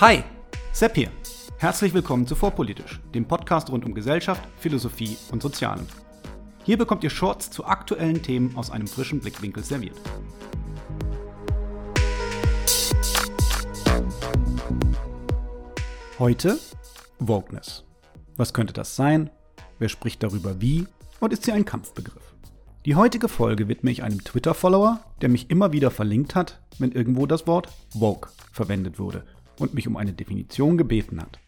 Hi, Sepp hier. Herzlich willkommen zu Vorpolitisch, dem Podcast rund um Gesellschaft, Philosophie und Sozialem. Hier bekommt ihr Shorts zu aktuellen Themen aus einem frischen Blickwinkel serviert. Heute Wokeness. Was könnte das sein? Wer spricht darüber wie? Und ist sie ein Kampfbegriff? Die heutige Folge widme ich einem Twitter-Follower, der mich immer wieder verlinkt hat, wenn irgendwo das Wort Woke verwendet wurde und mich um eine Definition gebeten hat.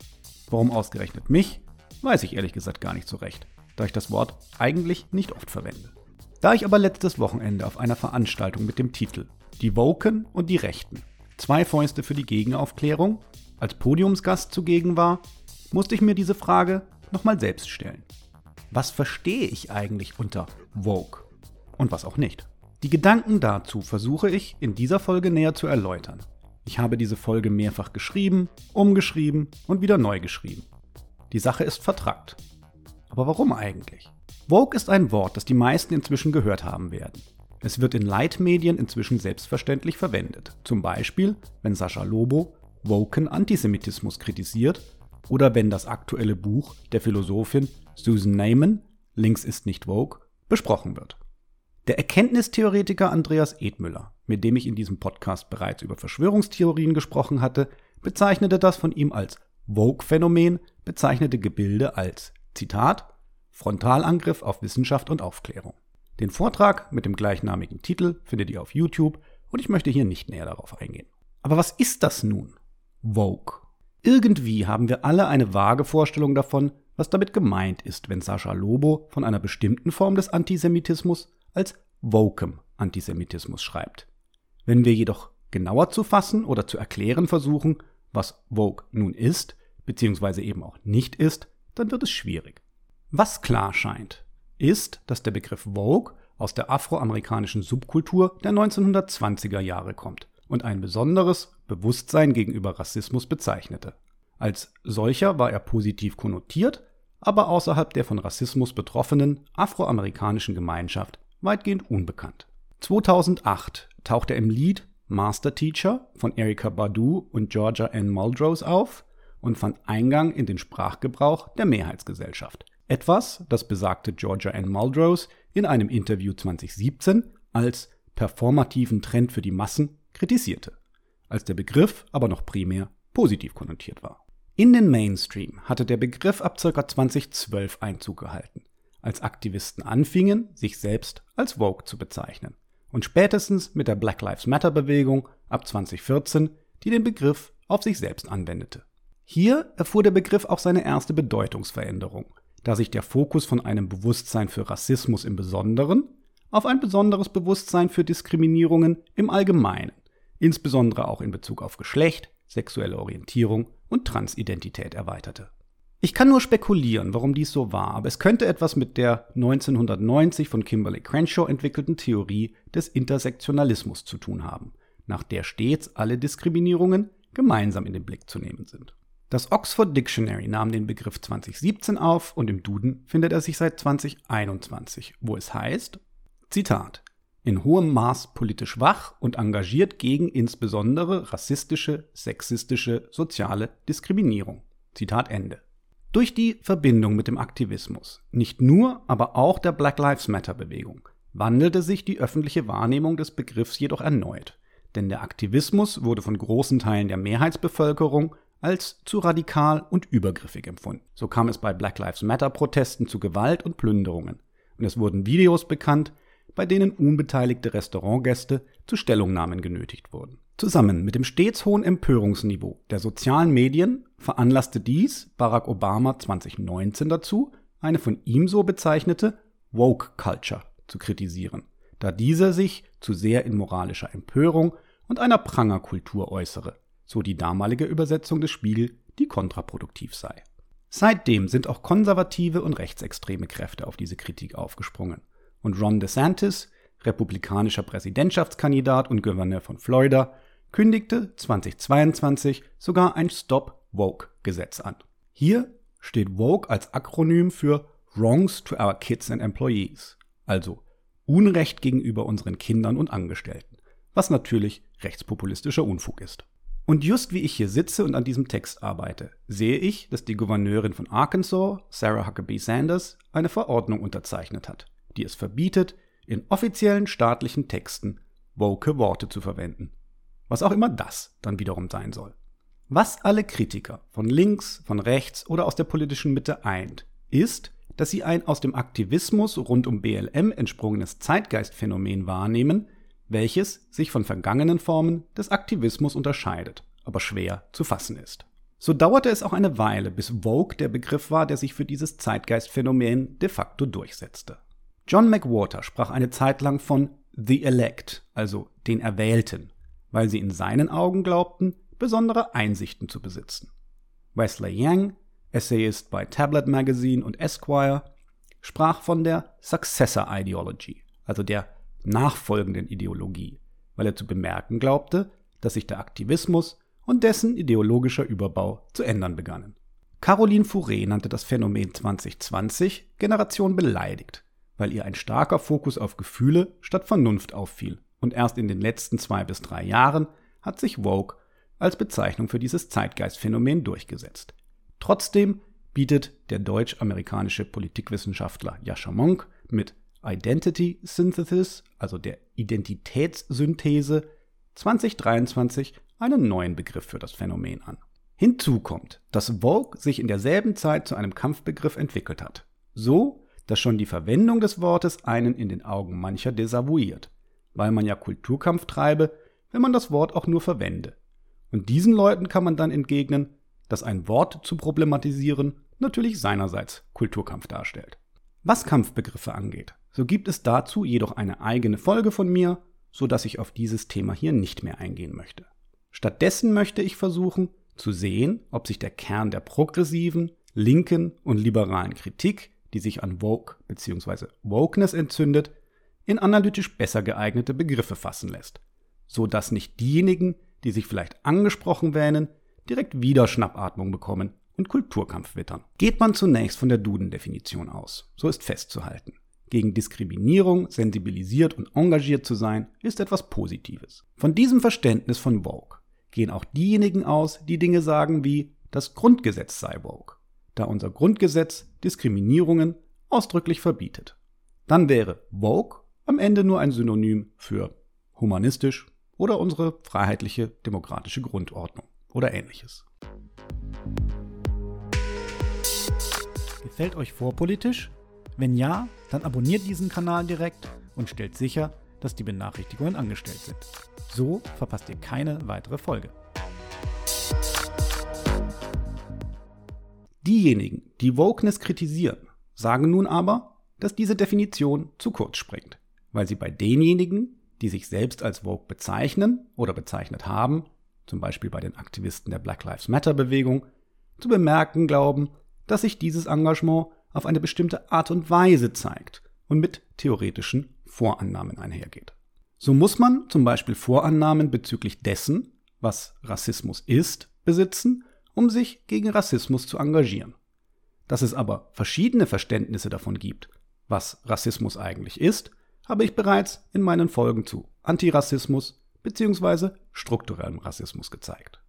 Warum ausgerechnet mich, weiß ich ehrlich gesagt gar nicht so recht, da ich das Wort eigentlich nicht oft verwende. Da ich aber letztes Wochenende auf einer Veranstaltung mit dem Titel Die Woken und die Rechten, zwei Fäuste für die Gegenaufklärung, als Podiumsgast zugegen war, musste ich mir diese Frage nochmal selbst stellen. Was verstehe ich eigentlich unter Woke und was auch nicht? Die Gedanken dazu versuche ich in dieser Folge näher zu erläutern. Ich habe diese Folge mehrfach geschrieben, umgeschrieben und wieder neu geschrieben. Die Sache ist vertrackt. Aber warum eigentlich? Woke ist ein Wort, das die meisten inzwischen gehört haben werden. Es wird in Leitmedien inzwischen selbstverständlich verwendet. Zum Beispiel, wenn Sascha Lobo Woken Antisemitismus kritisiert oder wenn das aktuelle Buch der Philosophin Susan Neyman, Links ist nicht Woke, besprochen wird. Der Erkenntnistheoretiker Andreas Edmüller, mit dem ich in diesem Podcast bereits über Verschwörungstheorien gesprochen hatte, bezeichnete das von ihm als Woke-Phänomen, bezeichnete Gebilde als, Zitat, Frontalangriff auf Wissenschaft und Aufklärung. Den Vortrag mit dem gleichnamigen Titel findet ihr auf YouTube und ich möchte hier nicht näher darauf eingehen. Aber was ist das nun? Woke. Irgendwie haben wir alle eine vage Vorstellung davon, was damit gemeint ist, wenn Sascha Lobo von einer bestimmten Form des Antisemitismus als wokem Antisemitismus schreibt. Wenn wir jedoch genauer zu fassen oder zu erklären versuchen, was Woke nun ist, beziehungsweise eben auch nicht ist, dann wird es schwierig. Was klar scheint, ist, dass der Begriff Vogue aus der afroamerikanischen Subkultur der 1920er Jahre kommt und ein besonderes Bewusstsein gegenüber Rassismus bezeichnete. Als solcher war er positiv konnotiert, aber außerhalb der von Rassismus betroffenen afroamerikanischen Gemeinschaft weitgehend unbekannt. 2008 tauchte er im Lied Master Teacher von Erika Badu und Georgia N. Muldrows auf und fand Eingang in den Sprachgebrauch der Mehrheitsgesellschaft. Etwas, das besagte Georgia N. Muldrows in einem Interview 2017 als performativen Trend für die Massen kritisierte, als der Begriff aber noch primär positiv konnotiert war. In den Mainstream hatte der Begriff ab ca. 2012 Einzug gehalten, als Aktivisten anfingen, sich selbst als Vogue zu bezeichnen. Und spätestens mit der Black Lives Matter Bewegung ab 2014, die den Begriff auf sich selbst anwendete. Hier erfuhr der Begriff auch seine erste Bedeutungsveränderung, da sich der Fokus von einem Bewusstsein für Rassismus im Besonderen auf ein besonderes Bewusstsein für Diskriminierungen im Allgemeinen, insbesondere auch in Bezug auf Geschlecht, sexuelle Orientierung und Transidentität erweiterte. Ich kann nur spekulieren, warum dies so war, aber es könnte etwas mit der 1990 von Kimberly Crenshaw entwickelten Theorie des Intersektionalismus zu tun haben, nach der stets alle Diskriminierungen gemeinsam in den Blick zu nehmen sind. Das Oxford Dictionary nahm den Begriff 2017 auf und im Duden findet er sich seit 2021, wo es heißt, Zitat, in hohem Maß politisch wach und engagiert gegen insbesondere rassistische, sexistische, soziale Diskriminierung. Zitat Ende. Durch die Verbindung mit dem Aktivismus, nicht nur, aber auch der Black Lives Matter Bewegung, wandelte sich die öffentliche Wahrnehmung des Begriffs jedoch erneut. Denn der Aktivismus wurde von großen Teilen der Mehrheitsbevölkerung als zu radikal und übergriffig empfunden. So kam es bei Black Lives Matter Protesten zu Gewalt und Plünderungen. Und es wurden Videos bekannt, bei denen unbeteiligte Restaurantgäste zu Stellungnahmen genötigt wurden. Zusammen mit dem stets hohen Empörungsniveau der sozialen Medien veranlasste dies Barack Obama 2019 dazu, eine von ihm so bezeichnete Woke Culture zu kritisieren, da dieser sich zu sehr in moralischer Empörung und einer Prangerkultur äußere, so die damalige Übersetzung des Spiegel, die kontraproduktiv sei. Seitdem sind auch konservative und rechtsextreme Kräfte auf diese Kritik aufgesprungen und Ron DeSantis, republikanischer Präsidentschaftskandidat und Gouverneur von Florida, kündigte 2022 sogar ein Stop Woke Gesetz an. Hier steht Woke als Akronym für Wrongs to our Kids and Employees, also Unrecht gegenüber unseren Kindern und Angestellten, was natürlich rechtspopulistischer Unfug ist. Und just wie ich hier sitze und an diesem Text arbeite, sehe ich, dass die Gouverneurin von Arkansas, Sarah Huckabee Sanders, eine Verordnung unterzeichnet hat, die es verbietet, in offiziellen staatlichen Texten woke Worte zu verwenden. Was auch immer das dann wiederum sein soll. Was alle Kritiker von links, von rechts oder aus der politischen Mitte eint, ist, dass sie ein aus dem Aktivismus rund um BLM entsprungenes Zeitgeistphänomen wahrnehmen, welches sich von vergangenen Formen des Aktivismus unterscheidet, aber schwer zu fassen ist. So dauerte es auch eine Weile, bis Vogue der Begriff war, der sich für dieses Zeitgeistphänomen de facto durchsetzte. John McWhorter sprach eine Zeit lang von The Elect, also den Erwählten, weil sie in seinen Augen glaubten, besondere Einsichten zu besitzen. Wesley Yang, Essayist bei Tablet Magazine und Esquire, sprach von der Successor Ideology, also der nachfolgenden Ideologie, weil er zu bemerken glaubte, dass sich der Aktivismus und dessen ideologischer Überbau zu ändern begannen. Caroline Fouré nannte das Phänomen 2020 Generation beleidigt, weil ihr ein starker Fokus auf Gefühle statt Vernunft auffiel. Und erst in den letzten zwei bis drei Jahren hat sich Woke als Bezeichnung für dieses Zeitgeistphänomen durchgesetzt. Trotzdem bietet der deutsch-amerikanische Politikwissenschaftler Jascha Monk mit Identity Synthesis, also der Identitätssynthese, 2023 einen neuen Begriff für das Phänomen an. Hinzu kommt, dass Vogue sich in derselben Zeit zu einem Kampfbegriff entwickelt hat. So, dass schon die Verwendung des Wortes einen in den Augen mancher desavouiert, weil man ja Kulturkampf treibe, wenn man das Wort auch nur verwende. Und diesen Leuten kann man dann entgegnen, dass ein Wort zu problematisieren natürlich seinerseits Kulturkampf darstellt. Was Kampfbegriffe angeht, so gibt es dazu jedoch eine eigene Folge von mir, so dass ich auf dieses Thema hier nicht mehr eingehen möchte. Stattdessen möchte ich versuchen, zu sehen, ob sich der Kern der progressiven, linken und liberalen Kritik, die sich an Woke bzw. Wokeness entzündet, in analytisch besser geeignete Begriffe fassen lässt, so dass nicht diejenigen, die sich vielleicht angesprochen wähnen, direkt wieder Schnappatmung bekommen und Kulturkampf wittern. Geht man zunächst von der Duden-Definition aus, so ist festzuhalten. Gegen Diskriminierung sensibilisiert und engagiert zu sein, ist etwas Positives. Von diesem Verständnis von Vogue gehen auch diejenigen aus, die Dinge sagen wie das Grundgesetz sei Vogue, da unser Grundgesetz Diskriminierungen ausdrücklich verbietet. Dann wäre Vogue am Ende nur ein Synonym für humanistisch oder unsere freiheitliche demokratische Grundordnung oder ähnliches. Gefällt euch vorpolitisch? Wenn ja, dann abonniert diesen Kanal direkt und stellt sicher, dass die Benachrichtigungen angestellt sind. So verpasst ihr keine weitere Folge. Diejenigen, die Wokeness kritisieren, sagen nun aber, dass diese Definition zu kurz springt, weil sie bei denjenigen, die sich selbst als Woke bezeichnen oder bezeichnet haben, zum Beispiel bei den Aktivisten der Black Lives Matter Bewegung, zu bemerken glauben, dass sich dieses Engagement auf eine bestimmte Art und Weise zeigt und mit theoretischen Vorannahmen einhergeht. So muss man zum Beispiel Vorannahmen bezüglich dessen, was Rassismus ist, besitzen, um sich gegen Rassismus zu engagieren. Dass es aber verschiedene Verständnisse davon gibt, was Rassismus eigentlich ist, habe ich bereits in meinen Folgen zu Antirassismus bzw. strukturellem Rassismus gezeigt.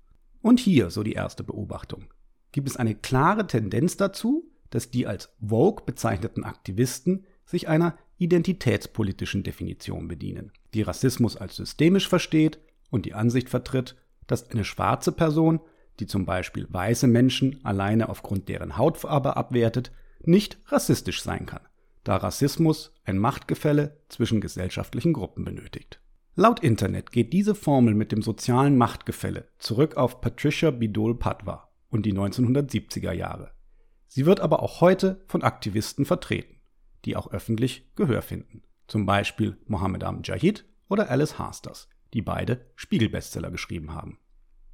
Und hier so die erste Beobachtung. Gibt es eine klare Tendenz dazu, dass die als Vogue bezeichneten Aktivisten sich einer identitätspolitischen Definition bedienen, die Rassismus als systemisch versteht und die Ansicht vertritt, dass eine schwarze Person, die zum Beispiel weiße Menschen alleine aufgrund deren Hautfarbe abwertet, nicht rassistisch sein kann, da Rassismus ein Machtgefälle zwischen gesellschaftlichen Gruppen benötigt. Laut Internet geht diese Formel mit dem sozialen Machtgefälle zurück auf Patricia Bidol Padwa und die 1970er Jahre. Sie wird aber auch heute von Aktivisten vertreten, die auch öffentlich Gehör finden. Zum Beispiel Mohammed Am-Jahid oder Alice Hasters, die beide Spiegelbestseller geschrieben haben.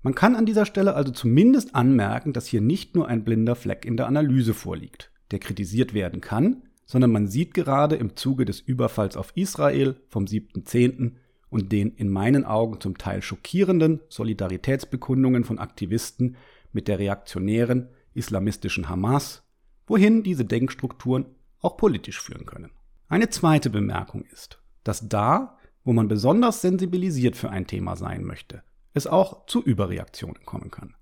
Man kann an dieser Stelle also zumindest anmerken, dass hier nicht nur ein blinder Fleck in der Analyse vorliegt, der kritisiert werden kann, sondern man sieht gerade im Zuge des Überfalls auf Israel vom 7.10. und den in meinen Augen zum Teil schockierenden Solidaritätsbekundungen von Aktivisten mit der reaktionären islamistischen Hamas, wohin diese Denkstrukturen auch politisch führen können. Eine zweite Bemerkung ist, dass da, wo man besonders sensibilisiert für ein Thema sein möchte, es auch zu Überreaktionen kommen kann.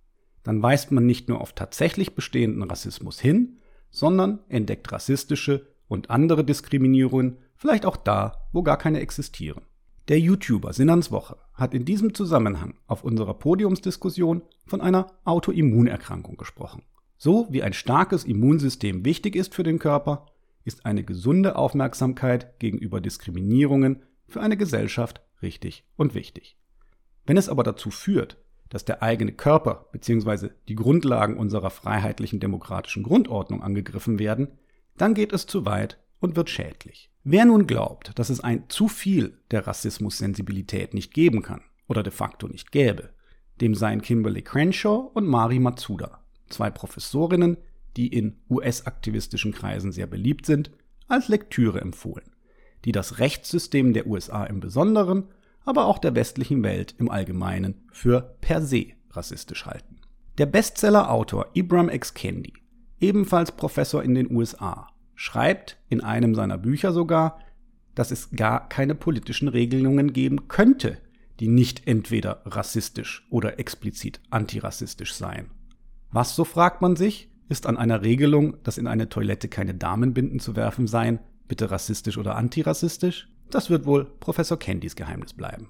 Dann weist man nicht nur auf tatsächlich bestehenden Rassismus hin, sondern entdeckt rassistische und andere Diskriminierungen vielleicht auch da, wo gar keine existieren. Der YouTuber Sinnans Woche hat in diesem Zusammenhang auf unserer Podiumsdiskussion von einer Autoimmunerkrankung gesprochen. So wie ein starkes Immunsystem wichtig ist für den Körper, ist eine gesunde Aufmerksamkeit gegenüber Diskriminierungen für eine Gesellschaft richtig und wichtig. Wenn es aber dazu führt, dass der eigene Körper bzw. die Grundlagen unserer freiheitlichen demokratischen Grundordnung angegriffen werden, dann geht es zu weit und wird schädlich. Wer nun glaubt, dass es ein zu viel der Rassismussensibilität nicht geben kann oder de facto nicht gäbe, dem seien Kimberly Crenshaw und Mari Matsuda, zwei Professorinnen, die in US-aktivistischen Kreisen sehr beliebt sind, als Lektüre empfohlen, die das Rechtssystem der USA im Besonderen, aber auch der westlichen Welt im Allgemeinen für per se rassistisch halten. Der Bestseller-Autor Ibram X. Kendi, ebenfalls Professor in den USA, schreibt in einem seiner Bücher sogar, dass es gar keine politischen Regelungen geben könnte, die nicht entweder rassistisch oder explizit antirassistisch seien. Was, so fragt man sich, ist an einer Regelung, dass in eine Toilette keine Damenbinden zu werfen seien, bitte rassistisch oder antirassistisch? Das wird wohl Professor Candys Geheimnis bleiben.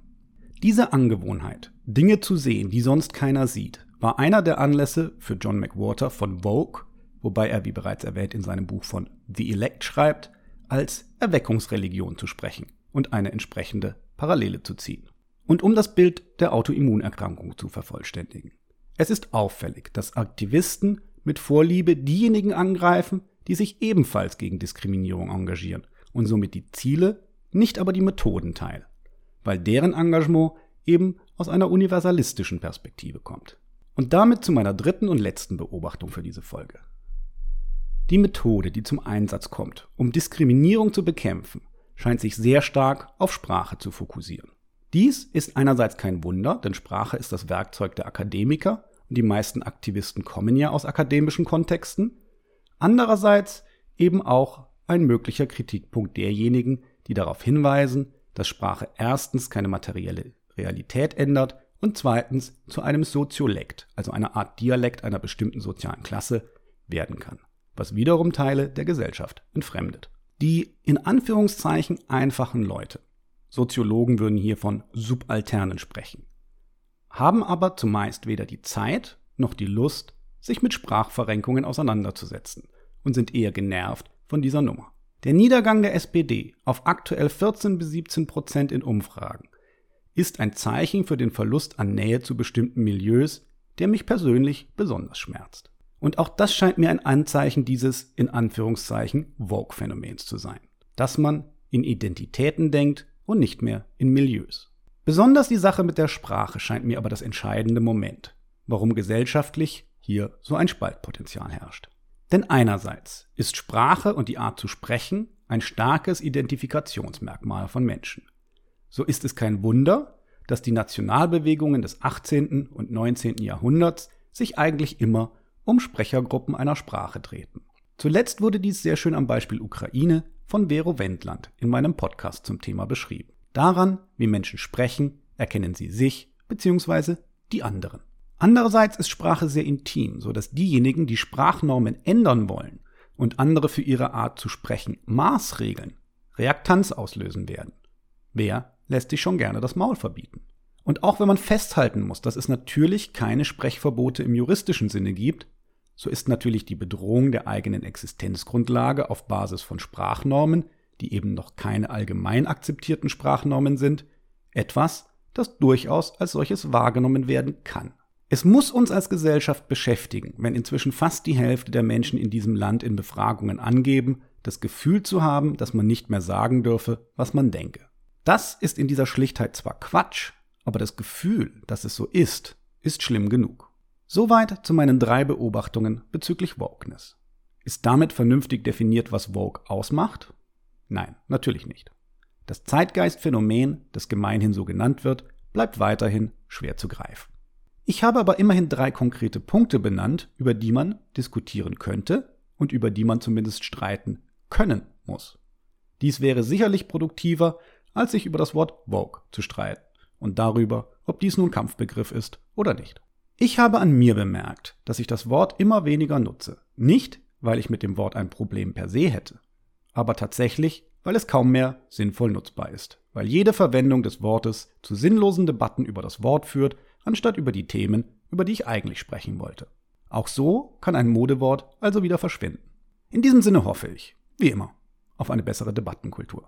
Diese Angewohnheit, Dinge zu sehen, die sonst keiner sieht, war einer der Anlässe für John McWhorter von Vogue, wobei er, wie bereits erwähnt, in seinem Buch von The Elect schreibt, als Erweckungsreligion zu sprechen und eine entsprechende Parallele zu ziehen. Und um das Bild der Autoimmunerkrankung zu vervollständigen. Es ist auffällig, dass Aktivisten mit Vorliebe diejenigen angreifen, die sich ebenfalls gegen Diskriminierung engagieren und somit die Ziele, nicht aber die Methoden teilen, weil deren Engagement eben aus einer universalistischen Perspektive kommt. Und damit zu meiner dritten und letzten Beobachtung für diese Folge. Die Methode, die zum Einsatz kommt, um Diskriminierung zu bekämpfen, scheint sich sehr stark auf Sprache zu fokussieren. Dies ist einerseits kein Wunder, denn Sprache ist das Werkzeug der Akademiker und die meisten Aktivisten kommen ja aus akademischen Kontexten. Andererseits eben auch ein möglicher Kritikpunkt derjenigen, die darauf hinweisen, dass Sprache erstens keine materielle Realität ändert und zweitens zu einem Soziolekt, also einer Art Dialekt einer bestimmten sozialen Klasse, werden kann was wiederum Teile der Gesellschaft entfremdet. Die in Anführungszeichen einfachen Leute, Soziologen würden hier von Subalternen sprechen, haben aber zumeist weder die Zeit noch die Lust, sich mit Sprachverrenkungen auseinanderzusetzen und sind eher genervt von dieser Nummer. Der Niedergang der SPD auf aktuell 14 bis 17 Prozent in Umfragen ist ein Zeichen für den Verlust an Nähe zu bestimmten Milieus, der mich persönlich besonders schmerzt. Und auch das scheint mir ein Anzeichen dieses in Anführungszeichen Vogue-Phänomens zu sein, dass man in Identitäten denkt und nicht mehr in Milieus. Besonders die Sache mit der Sprache scheint mir aber das entscheidende Moment, warum gesellschaftlich hier so ein Spaltpotenzial herrscht. Denn einerseits ist Sprache und die Art zu sprechen ein starkes Identifikationsmerkmal von Menschen. So ist es kein Wunder, dass die Nationalbewegungen des 18. und 19. Jahrhunderts sich eigentlich immer um Sprechergruppen einer Sprache treten. Zuletzt wurde dies sehr schön am Beispiel Ukraine von Vero Wendland in meinem Podcast zum Thema beschrieben. Daran, wie Menschen sprechen, erkennen sie sich bzw. die anderen. Andererseits ist Sprache sehr intim, so dass diejenigen, die Sprachnormen ändern wollen und andere für ihre Art zu sprechen Maßregeln, Reaktanz auslösen werden. Wer lässt sich schon gerne das Maul verbieten? Und auch wenn man festhalten muss, dass es natürlich keine Sprechverbote im juristischen Sinne gibt, so ist natürlich die Bedrohung der eigenen Existenzgrundlage auf Basis von Sprachnormen, die eben noch keine allgemein akzeptierten Sprachnormen sind, etwas, das durchaus als solches wahrgenommen werden kann. Es muss uns als Gesellschaft beschäftigen, wenn inzwischen fast die Hälfte der Menschen in diesem Land in Befragungen angeben, das Gefühl zu haben, dass man nicht mehr sagen dürfe, was man denke. Das ist in dieser Schlichtheit zwar Quatsch, aber das Gefühl, dass es so ist, ist schlimm genug. Soweit zu meinen drei Beobachtungen bezüglich Wokeness. Ist damit vernünftig definiert, was Woke ausmacht? Nein, natürlich nicht. Das Zeitgeistphänomen, das gemeinhin so genannt wird, bleibt weiterhin schwer zu greifen. Ich habe aber immerhin drei konkrete Punkte benannt, über die man diskutieren könnte und über die man zumindest streiten können muss. Dies wäre sicherlich produktiver, als sich über das Wort Vogue zu streiten. und darüber, ob dies nun Kampfbegriff ist oder nicht. Ich habe an mir bemerkt, dass ich das Wort immer weniger nutze. Nicht, weil ich mit dem Wort ein Problem per se hätte, aber tatsächlich, weil es kaum mehr sinnvoll nutzbar ist, weil jede Verwendung des Wortes zu sinnlosen Debatten über das Wort führt, anstatt über die Themen, über die ich eigentlich sprechen wollte. Auch so kann ein Modewort also wieder verschwinden. In diesem Sinne hoffe ich, wie immer, auf eine bessere Debattenkultur.